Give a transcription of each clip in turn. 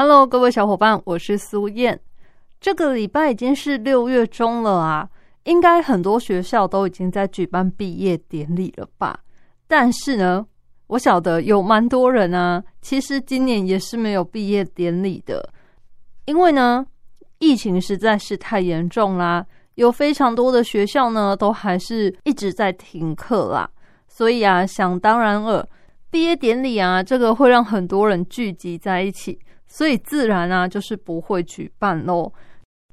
？Hello，各位小伙伴，我是苏燕。这个礼拜已经是六月中了啊，应该很多学校都已经在举办毕业典礼了吧？但是呢，我晓得有蛮多人啊，其实今年也是没有毕业典礼的，因为呢，疫情实在是太严重啦，有非常多的学校呢都还是一直在停课啦，所以啊，想当然了，毕业典礼啊，这个会让很多人聚集在一起。所以自然啊，就是不会举办喽。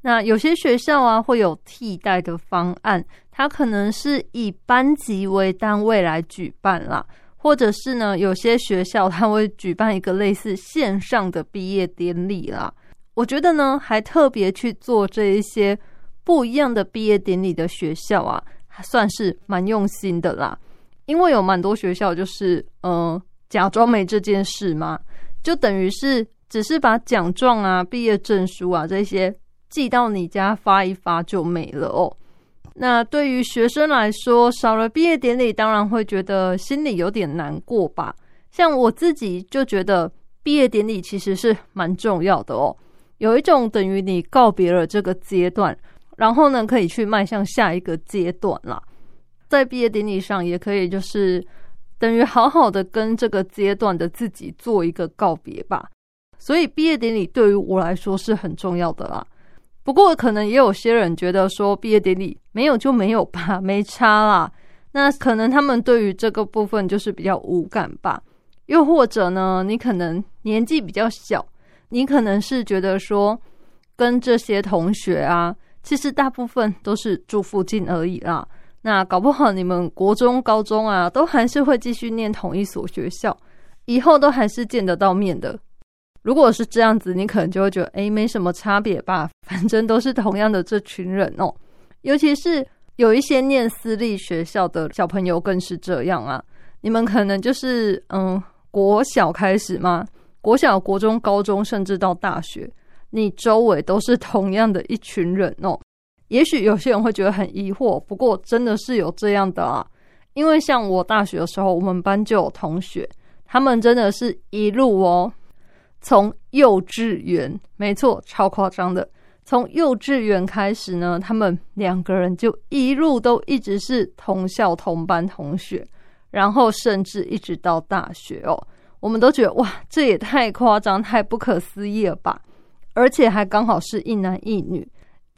那有些学校啊，会有替代的方案，它可能是以班级为单位来举办啦，或者是呢，有些学校它会举办一个类似线上的毕业典礼啦。我觉得呢，还特别去做这一些不一样的毕业典礼的学校啊，还算是蛮用心的啦。因为有蛮多学校就是嗯，假装没这件事嘛，就等于是。只是把奖状啊、毕业证书啊这些寄到你家发一发就没了哦。那对于学生来说，少了毕业典礼，当然会觉得心里有点难过吧。像我自己就觉得毕业典礼其实是蛮重要的哦，有一种等于你告别了这个阶段，然后呢可以去迈向下一个阶段啦。在毕业典礼上，也可以就是等于好好的跟这个阶段的自己做一个告别吧。所以毕业典礼对于我来说是很重要的啦。不过可能也有些人觉得说毕业典礼没有就没有吧，没差啦。那可能他们对于这个部分就是比较无感吧。又或者呢，你可能年纪比较小，你可能是觉得说跟这些同学啊，其实大部分都是住附近而已啦。那搞不好你们国中、高中啊，都还是会继续念同一所学校，以后都还是见得到面的。如果是这样子，你可能就会觉得，哎，没什么差别吧，反正都是同样的这群人哦。尤其是有一些念私立学校的小朋友更是这样啊。你们可能就是嗯，国小开始吗？国小、国中、高中，甚至到大学，你周围都是同样的一群人哦。也许有些人会觉得很疑惑，不过真的是有这样的啊。因为像我大学的时候，我们班就有同学，他们真的是一路哦。从幼稚园，没错，超夸张的。从幼稚园开始呢，他们两个人就一路都一直是同校同班同学，然后甚至一直到大学哦，我们都觉得哇，这也太夸张、太不可思议了吧！而且还刚好是一男一女，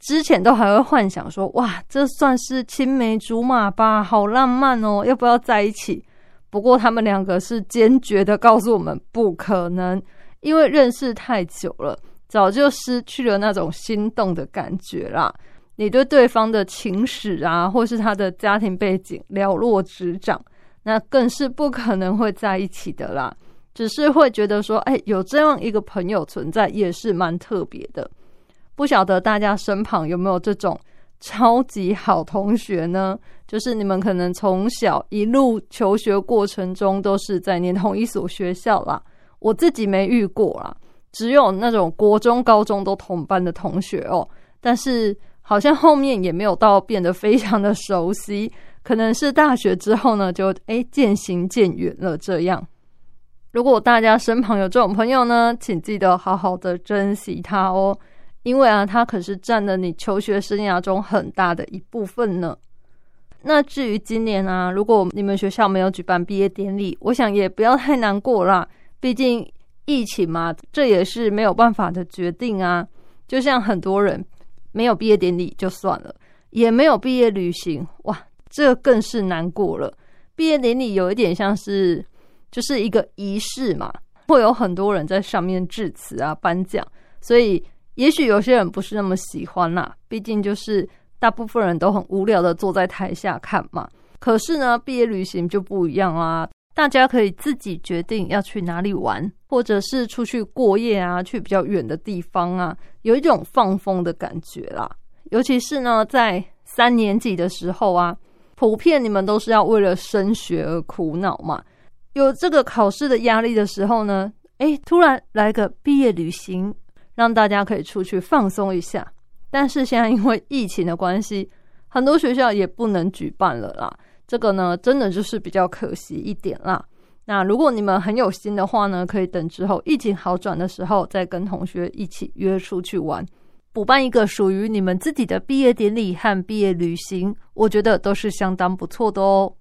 之前都还会幻想说哇，这算是青梅竹马吧，好浪漫哦，要不要在一起？不过他们两个是坚决的告诉我们，不可能。因为认识太久了，早就失去了那种心动的感觉啦。你对对方的情史啊，或是他的家庭背景了若指掌，那更是不可能会在一起的啦。只是会觉得说，哎，有这样一个朋友存在，也是蛮特别的。不晓得大家身旁有没有这种超级好同学呢？就是你们可能从小一路求学过程中，都是在念同一所学校啦。我自己没遇过啦，只有那种国中、高中都同班的同学哦。但是好像后面也没有到变得非常的熟悉，可能是大学之后呢，就诶渐行渐远了这样。如果大家身旁有这种朋友呢，请记得好好的珍惜他哦，因为啊，他可是占了你求学生涯中很大的一部分呢。那至于今年啊，如果你们学校没有举办毕业典礼，我想也不要太难过啦。毕竟疫情嘛，这也是没有办法的决定啊。就像很多人没有毕业典礼就算了，也没有毕业旅行，哇，这更是难过了。毕业典礼有一点像是就是一个仪式嘛，会有很多人在上面致辞啊、颁奖，所以也许有些人不是那么喜欢啦。毕竟就是大部分人都很无聊的坐在台下看嘛。可是呢，毕业旅行就不一样啊。大家可以自己决定要去哪里玩，或者是出去过夜啊，去比较远的地方啊，有一种放风的感觉啦。尤其是呢，在三年级的时候啊，普遍你们都是要为了升学而苦恼嘛，有这个考试的压力的时候呢，诶，突然来个毕业旅行，让大家可以出去放松一下。但是现在因为疫情的关系，很多学校也不能举办了啦。这个呢，真的就是比较可惜一点啦。那如果你们很有心的话呢，可以等之后疫情好转的时候，再跟同学一起约出去玩，补办一个属于你们自己的毕业典礼和毕业旅行，我觉得都是相当不错的哦。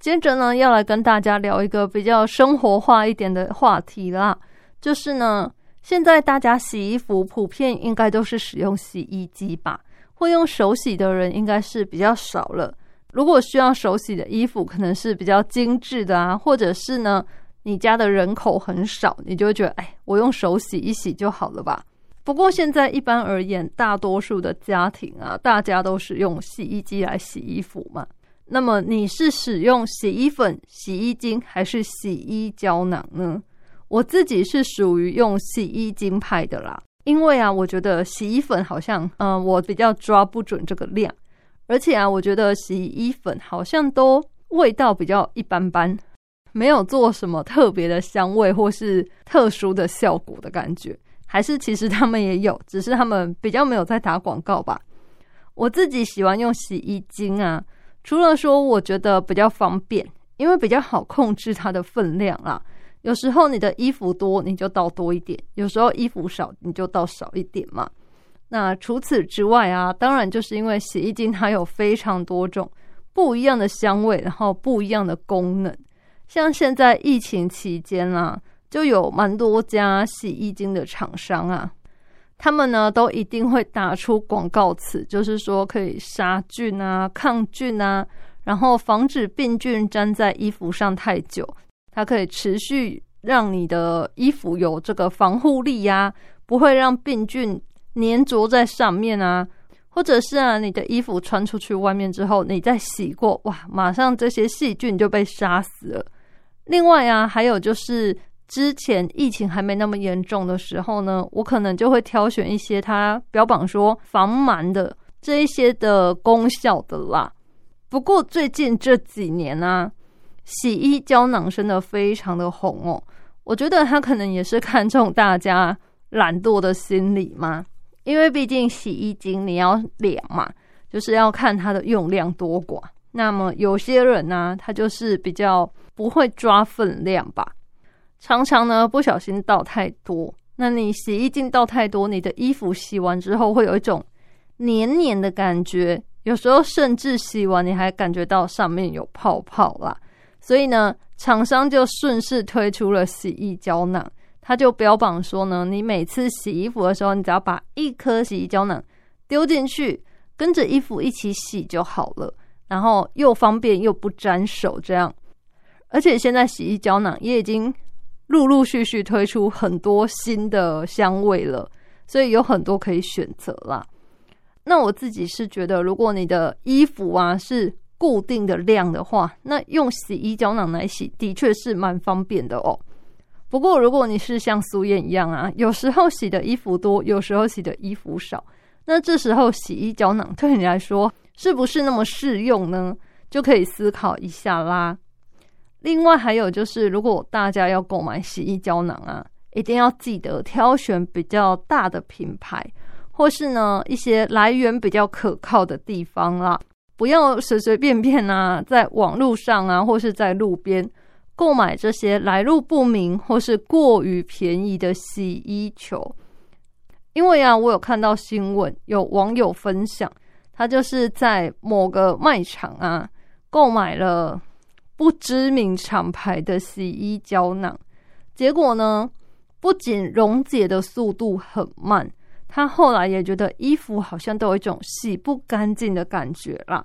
接着呢，要来跟大家聊一个比较生活化一点的话题啦，就是呢。现在大家洗衣服普遍应该都是使用洗衣机吧？会用手洗的人应该是比较少了。如果需要手洗的衣服，可能是比较精致的啊，或者是呢，你家的人口很少，你就会觉得，哎，我用手洗一洗就好了吧。不过现在一般而言，大多数的家庭啊，大家都是用洗衣机来洗衣服嘛。那么你是使用洗衣粉、洗衣精还是洗衣胶囊呢？我自己是属于用洗衣精派的啦，因为啊，我觉得洗衣粉好像，嗯，我比较抓不准这个量，而且啊，我觉得洗衣粉好像都味道比较一般般，没有做什么特别的香味或是特殊的效果的感觉，还是其实他们也有，只是他们比较没有在打广告吧。我自己喜欢用洗衣精啊，除了说我觉得比较方便，因为比较好控制它的分量啦。有时候你的衣服多，你就倒多一点；有时候衣服少，你就倒少一点嘛。那除此之外啊，当然就是因为洗衣精它有非常多种不一样的香味，然后不一样的功能。像现在疫情期间啊，就有蛮多家洗衣精的厂商啊，他们呢都一定会打出广告词，就是说可以杀菌啊、抗菌啊，然后防止病菌粘在衣服上太久。它可以持续让你的衣服有这个防护力呀，不会让病菌粘着在上面啊，或者是啊，你的衣服穿出去外面之后，你再洗过，哇，马上这些细菌就被杀死了。另外啊，还有就是之前疫情还没那么严重的时候呢，我可能就会挑选一些它标榜说防螨的这一些的功效的啦。不过最近这几年呢。洗衣胶囊真的非常的红哦，我觉得他可能也是看中大家懒惰的心理嘛，因为毕竟洗衣精你要量嘛，就是要看它的用量多寡。那么有些人呢，他就是比较不会抓分量吧，常常呢不小心倒太多。那你洗衣精倒太多，你的衣服洗完之后会有一种黏黏的感觉，有时候甚至洗完你还感觉到上面有泡泡啦。所以呢，厂商就顺势推出了洗衣胶囊，他就标榜说呢，你每次洗衣服的时候，你只要把一颗洗衣胶囊丢进去，跟着衣服一起洗就好了，然后又方便又不沾手，这样。而且现在洗衣胶囊也已经陆陆续续推出很多新的香味了，所以有很多可以选择啦。那我自己是觉得，如果你的衣服啊是。固定的量的话，那用洗衣胶囊来洗的确是蛮方便的哦。不过，如果你是像苏燕一样啊，有时候洗的衣服多，有时候洗的衣服少，那这时候洗衣胶囊 对你来说是不是那么适用呢？就可以思考一下啦。另外，还有就是，如果大家要购买洗衣胶囊啊，一定要记得挑选比较大的品牌，或是呢一些来源比较可靠的地方啦。不要随随便便啊，在网络上啊，或是在路边购买这些来路不明或是过于便宜的洗衣球。因为啊，我有看到新闻，有网友分享，他就是在某个卖场啊购买了不知名厂牌的洗衣胶囊，结果呢，不仅溶解的速度很慢。他后来也觉得衣服好像都有一种洗不干净的感觉啦，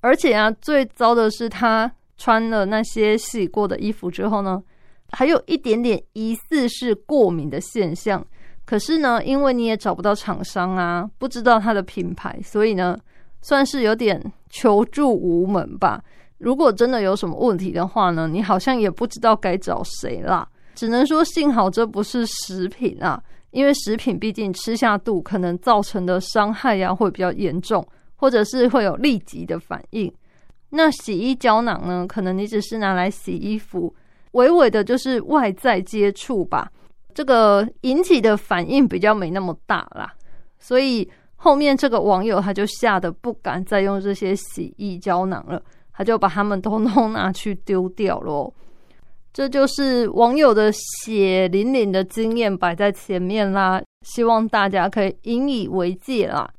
而且啊，最糟的是他穿了那些洗过的衣服之后呢，还有一点点疑似是过敏的现象。可是呢，因为你也找不到厂商啊，不知道它的品牌，所以呢，算是有点求助无门吧。如果真的有什么问题的话呢，你好像也不知道该找谁啦。只能说幸好这不是食品啊，因为食品毕竟吃下肚可能造成的伤害呀会比较严重，或者是会有立即的反应。那洗衣胶囊呢，可能你只是拿来洗衣服，微微的就是外在接触吧，这个引起的反应比较没那么大啦。所以后面这个网友他就吓得不敢再用这些洗衣胶囊了。他就把他们通通 拿去丢掉了，这就是网友的血淋淋的经验摆在前面啦，希望大家可以引以为戒啦。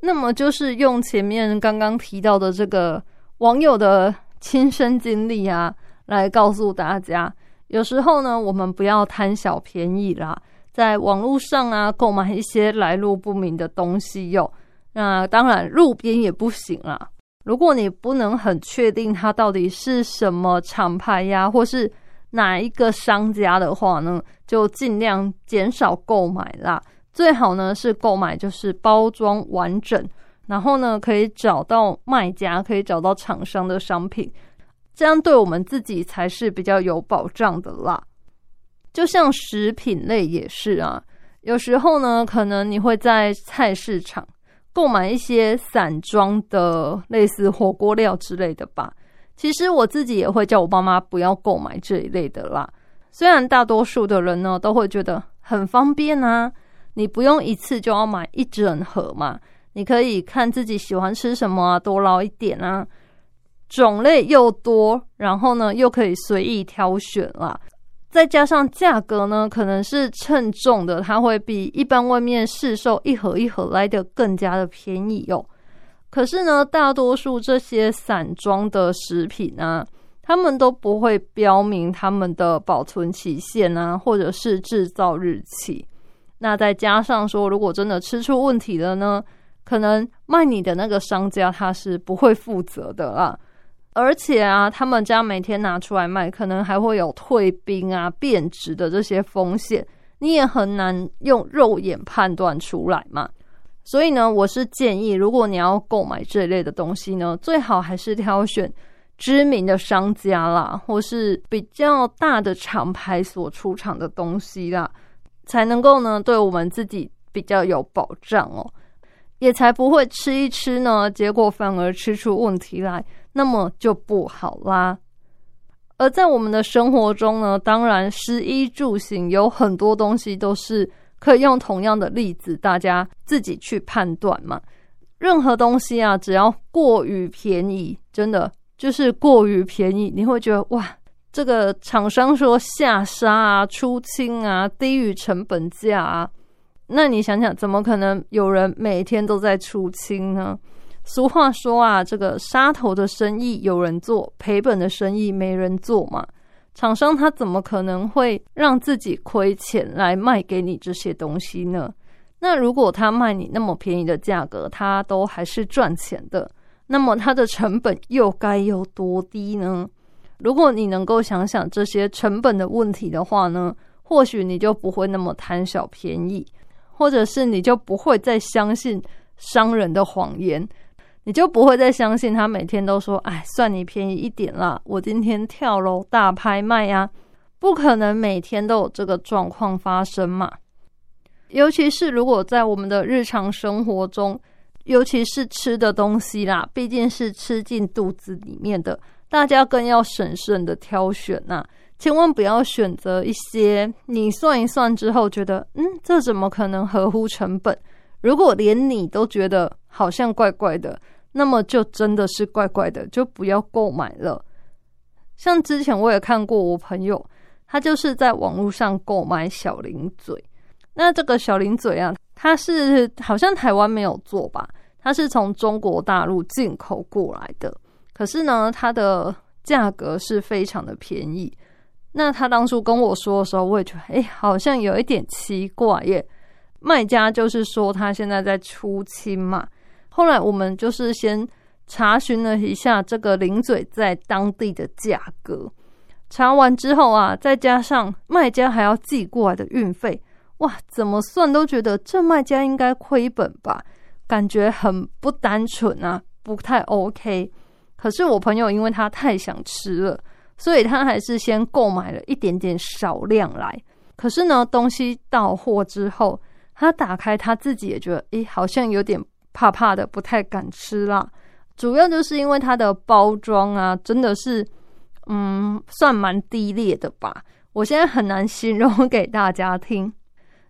那么就是用前面刚刚提到的这个网友的亲身经历啊，来告诉大家，有时候呢，我们不要贪小便宜啦，在网络上啊购买一些来路不明的东西哟。那当然，路边也不行啦。如果你不能很确定它到底是什么厂牌呀，或是哪一个商家的话呢，就尽量减少购买啦。最好呢是购买就是包装完整，然后呢可以找到卖家，可以找到厂商的商品，这样对我们自己才是比较有保障的啦。就像食品类也是啊，有时候呢，可能你会在菜市场。购买一些散装的类似火锅料之类的吧。其实我自己也会叫我爸妈不要购买这一类的啦。虽然大多数的人呢都会觉得很方便啊，你不用一次就要买一整盒嘛，你可以看自己喜欢吃什么啊，多捞一点啊，种类又多，然后呢又可以随意挑选啦。再加上价格呢，可能是称重的，它会比一般外面市售一盒一盒来的更加的便宜哦。可是呢，大多数这些散装的食品啊，他们都不会标明他们的保存期限啊，或者是制造日期。那再加上说，如果真的吃出问题了呢，可能卖你的那个商家他是不会负责的啦。而且啊，他们家每天拿出来卖，可能还会有退冰啊、变质的这些风险，你也很难用肉眼判断出来嘛。所以呢，我是建议，如果你要购买这一类的东西呢，最好还是挑选知名的商家啦，或是比较大的厂牌所出厂的东西啦，才能够呢，对我们自己比较有保障哦，也才不会吃一吃呢，结果反而吃出问题来。那么就不好啦。而在我们的生活中呢，当然，食衣住行有很多东西都是可以用同样的例子，大家自己去判断嘛。任何东西啊，只要过于便宜，真的就是过于便宜，你会觉得哇，这个厂商说下杀啊、出清啊、低于成本价啊，那你想想，怎么可能有人每天都在出清呢？俗话说啊，这个杀头的生意有人做，赔本的生意没人做嘛。厂商他怎么可能会让自己亏钱来卖给你这些东西呢？那如果他卖你那么便宜的价格，他都还是赚钱的，那么他的成本又该有多低呢？如果你能够想想这些成本的问题的话呢，或许你就不会那么贪小便宜，或者是你就不会再相信商人的谎言。你就不会再相信他每天都说：“哎，算你便宜一点啦，我今天跳楼大拍卖呀！”不可能每天都有这个状况发生嘛。尤其是如果在我们的日常生活中，尤其是吃的东西啦，毕竟是吃进肚子里面的，大家更要审慎的挑选呐，千万不要选择一些你算一算之后觉得，嗯，这怎么可能合乎成本？如果连你都觉得好像怪怪的。那么就真的是怪怪的，就不要购买了。像之前我也看过，我朋友他就是在网络上购买小零嘴。那这个小零嘴啊，它是好像台湾没有做吧？它是从中国大陆进口过来的。可是呢，它的价格是非常的便宜。那他当初跟我说的时候，我也觉得，哎，好像有一点奇怪耶。卖家就是说他现在在出清嘛。后来我们就是先查询了一下这个零嘴在当地的价格，查完之后啊，再加上卖家还要寄过来的运费，哇，怎么算都觉得这卖家应该亏本吧？感觉很不单纯啊，不太 OK。可是我朋友因为他太想吃了，所以他还是先购买了一点点少量来。可是呢，东西到货之后，他打开他自己也觉得，诶，好像有点怕怕的，不太敢吃啦。主要就是因为它的包装啊，真的是，嗯，算蛮低劣的吧。我现在很难形容给大家听，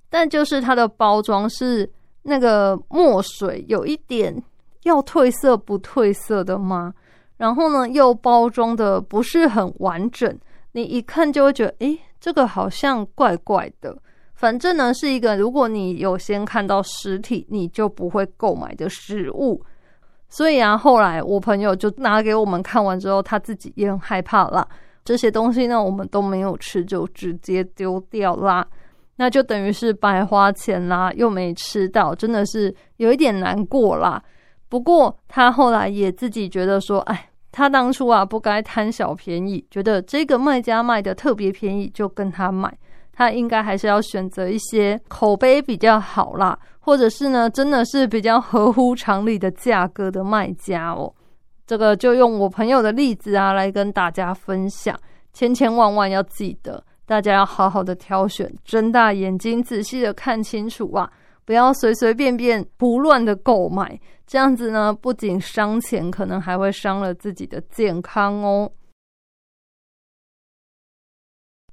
但就是它的包装是那个墨水，有一点要褪色不褪色的吗？然后呢，又包装的不是很完整，你一看就会觉得，诶，这个好像怪怪的。反正呢，是一个如果你有先看到实体，你就不会购买的食物。所以啊，后来我朋友就拿给我们看完之后，他自己也很害怕啦。这些东西呢，我们都没有吃，就直接丢掉啦。那就等于是白花钱啦，又没吃到，真的是有一点难过啦。不过他后来也自己觉得说，哎，他当初啊不该贪小便宜，觉得这个卖家卖的特别便宜，就跟他买。他应该还是要选择一些口碑比较好啦，或者是呢，真的是比较合乎常理的价格的卖家哦。这个就用我朋友的例子啊，来跟大家分享。千千万万要记得，大家要好好的挑选，睁大眼睛仔细的看清楚啊，不要随随便便胡乱的购买。这样子呢，不仅伤钱，可能还会伤了自己的健康哦。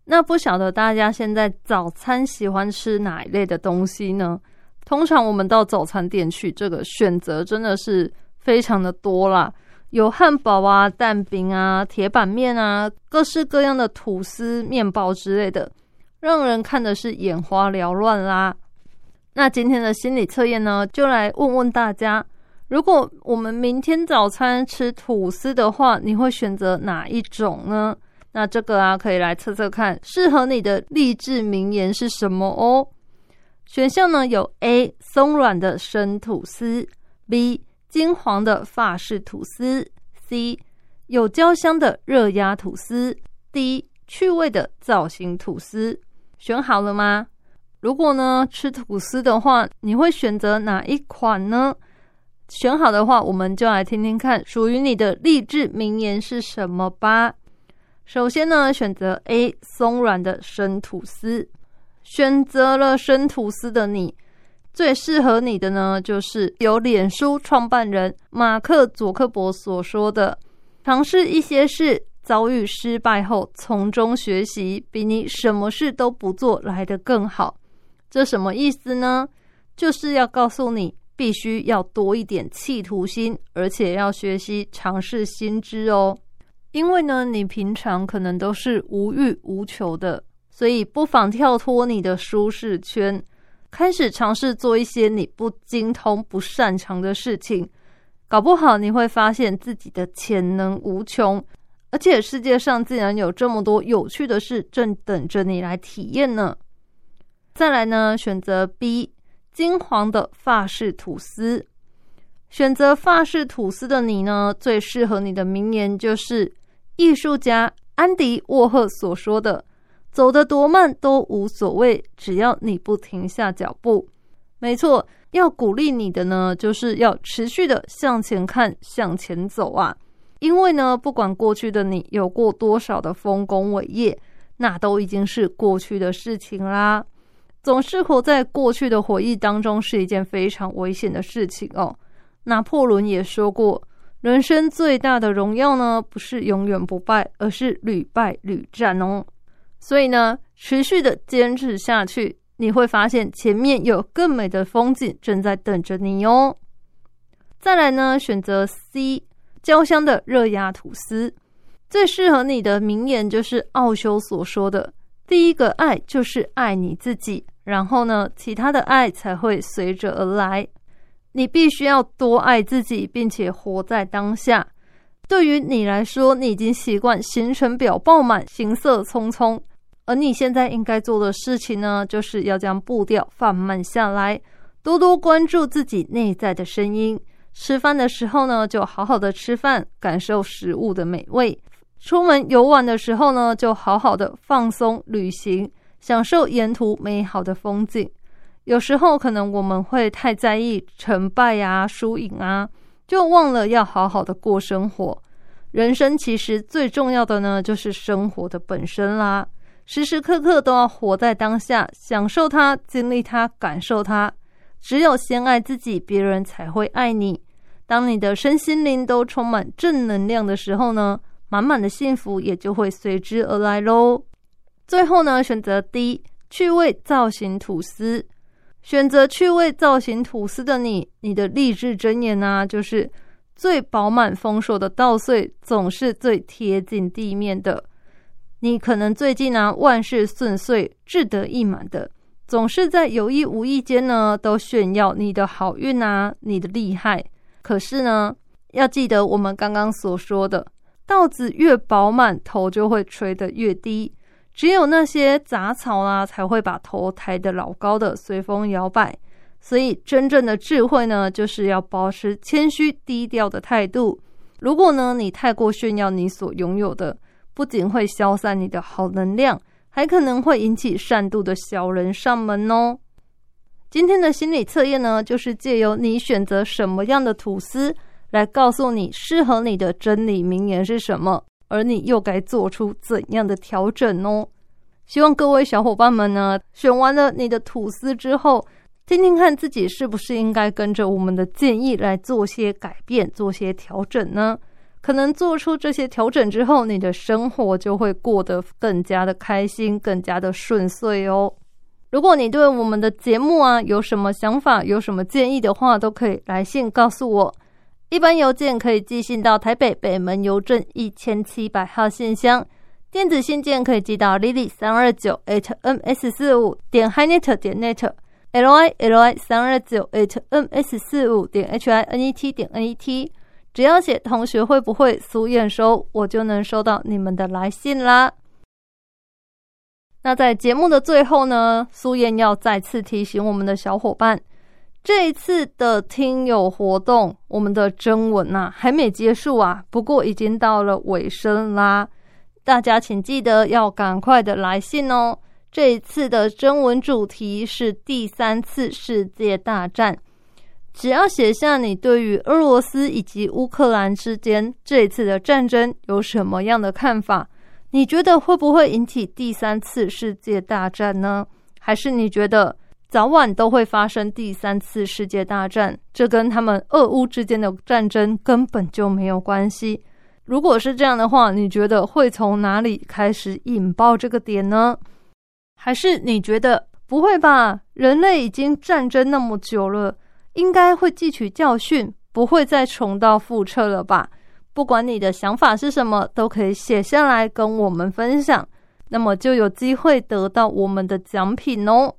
那不晓得大家现在早餐喜欢吃哪一类的东西呢？通常我们到早餐店去，这个选择真的是非常的多啦。有汉堡啊、蛋饼啊、铁板面啊，各式各样的吐司、面包之类的，让人看的是眼花缭乱啦。那今天的心理测验呢，就来问问大家：如果我们明天早餐吃吐司的话，你会选择哪一种呢？那这个啊，可以来测测看，适合你的励志名言是什么哦。选项呢有 A 松软的生吐司，B。金黄的法式吐司，C 有焦香的热压吐司，D 趣味的造型吐司，选好了吗？如果呢吃吐司的话，你会选择哪一款呢？选好的话，我们就来听听看属于你的励志名言是什么吧。首先呢，选择 A 松软的生吐司，选择了生吐司的你。最适合你的呢，就是由脸书创办人马克·佐克伯所说的：“尝试一些事，遭遇失败后从中学习，比你什么事都不做来得更好。”这什么意思呢？就是要告诉你，必须要多一点企图心，而且要学习尝试新知哦。因为呢，你平常可能都是无欲无求的，所以不妨跳脱你的舒适圈。开始尝试做一些你不精通、不擅长的事情，搞不好你会发现自己的潜能无穷，而且世界上竟然有这么多有趣的事正等着你来体验呢。再来呢，选择 B 金黄的法式吐司。选择法式吐司的你呢，最适合你的名言就是艺术家安迪沃赫所说的。走得多慢都无所谓，只要你不停下脚步。没错，要鼓励你的呢，就是要持续的向前看，向前走啊！因为呢，不管过去的你有过多少的丰功伟业，那都已经是过去的事情啦。总是活在过去的回忆当中，是一件非常危险的事情哦。拿破仑也说过，人生最大的荣耀呢，不是永远不败，而是屡败屡战哦。所以呢，持续的坚持下去，你会发现前面有更美的风景正在等着你哦。再来呢，选择 C 焦香的热压吐司，最适合你的名言就是奥修所说的：“第一个爱就是爱你自己，然后呢，其他的爱才会随着而来。你必须要多爱自己，并且活在当下。对于你来说，你已经习惯行程表爆满，行色匆匆。”而你现在应该做的事情呢，就是要将步调放慢下来，多多关注自己内在的声音。吃饭的时候呢，就好好的吃饭，感受食物的美味；出门游玩的时候呢，就好好的放松旅行，享受沿途美好的风景。有时候可能我们会太在意成败啊、输赢啊，就忘了要好好的过生活。人生其实最重要的呢，就是生活的本身啦。时时刻刻都要活在当下，享受它，经历它，感受它。只有先爱自己，别人才会爱你。当你的身心灵都充满正能量的时候呢，满满的幸福也就会随之而来喽。最后呢，选择 D 趣味造型吐司。选择趣味造型吐司的你，你的励志箴言呢，就是最饱满丰硕的稻穗总是最贴近地面的。你可能最近呢万事顺遂、志得意满的，总是在有意无意间呢都炫耀你的好运啊，你的厉害。可是呢，要记得我们刚刚所说的，稻子越饱满，头就会垂得越低。只有那些杂草啊，才会把头抬得老高的，随风摇摆。所以，真正的智慧呢，就是要保持谦虚低调的态度。如果呢，你太过炫耀你所拥有的，不仅会消散你的好能量，还可能会引起善妒的小人上门哦。今天的心理测验呢，就是借由你选择什么样的吐司，来告诉你适合你的真理名言是什么。而你又该做出怎样的调整呢？希望各位小伙伴们呢，选完了你的吐司之后，听听看自己是不是应该跟着我们的建议来做些改变、做些调整呢？可能做出这些调整之后，你的生活就会过得更加的开心、更加的顺遂哦。如果你对我们的节目啊有什么想法、有什么建议的话，都可以来信告诉我。一般邮件可以寄信到台北北门邮政一千七百号信箱，电子信件可以寄到 lily 三二九 hms 四五点 hinet 点 net l i l i 三二九 hms 四五点 h i n e t 点 n e t，只要写同学会不会苏验收，我就能收到你们的来信啦。那在节目的最后呢，苏燕要再次提醒我们的小伙伴。这一次的听友活动，我们的征文呐还没结束啊，不过已经到了尾声啦。大家请记得要赶快的来信哦。这一次的征文主题是第三次世界大战，只要写下你对于俄罗斯以及乌克兰之间这一次的战争有什么样的看法？你觉得会不会引起第三次世界大战呢？还是你觉得？早晚都会发生第三次世界大战，这跟他们俄乌之间的战争根本就没有关系。如果是这样的话，你觉得会从哪里开始引爆这个点呢？还是你觉得不会吧？人类已经战争那么久了，应该会汲取教训，不会再重蹈覆辙了吧？不管你的想法是什么，都可以写下来跟我们分享，那么就有机会得到我们的奖品哦。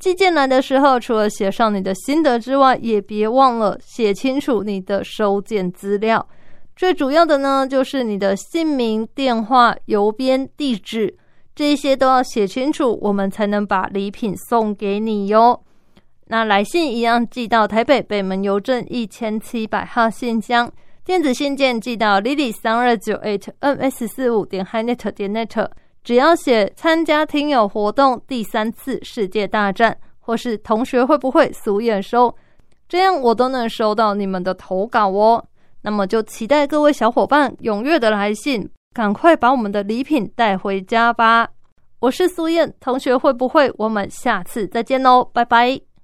寄件来的时候，除了写上你的心得之外，也别忘了写清楚你的收件资料。最主要的呢，就是你的姓名、电话、邮编、地址，这些都要写清楚，我们才能把礼品送给你哟。那来信一样寄到台北北门邮政一千七百号信箱，电子信件寄到 lily 三二九 eight ms 四五点 hinet 点 net。只要写参加听友活动第三次世界大战，或是同学会不会俗眼收，这样我都能收到你们的投稿哦。那么就期待各位小伙伴踊跃的来信，赶快把我们的礼品带回家吧。我是苏燕，同学会不会？我们下次再见喽，拜拜。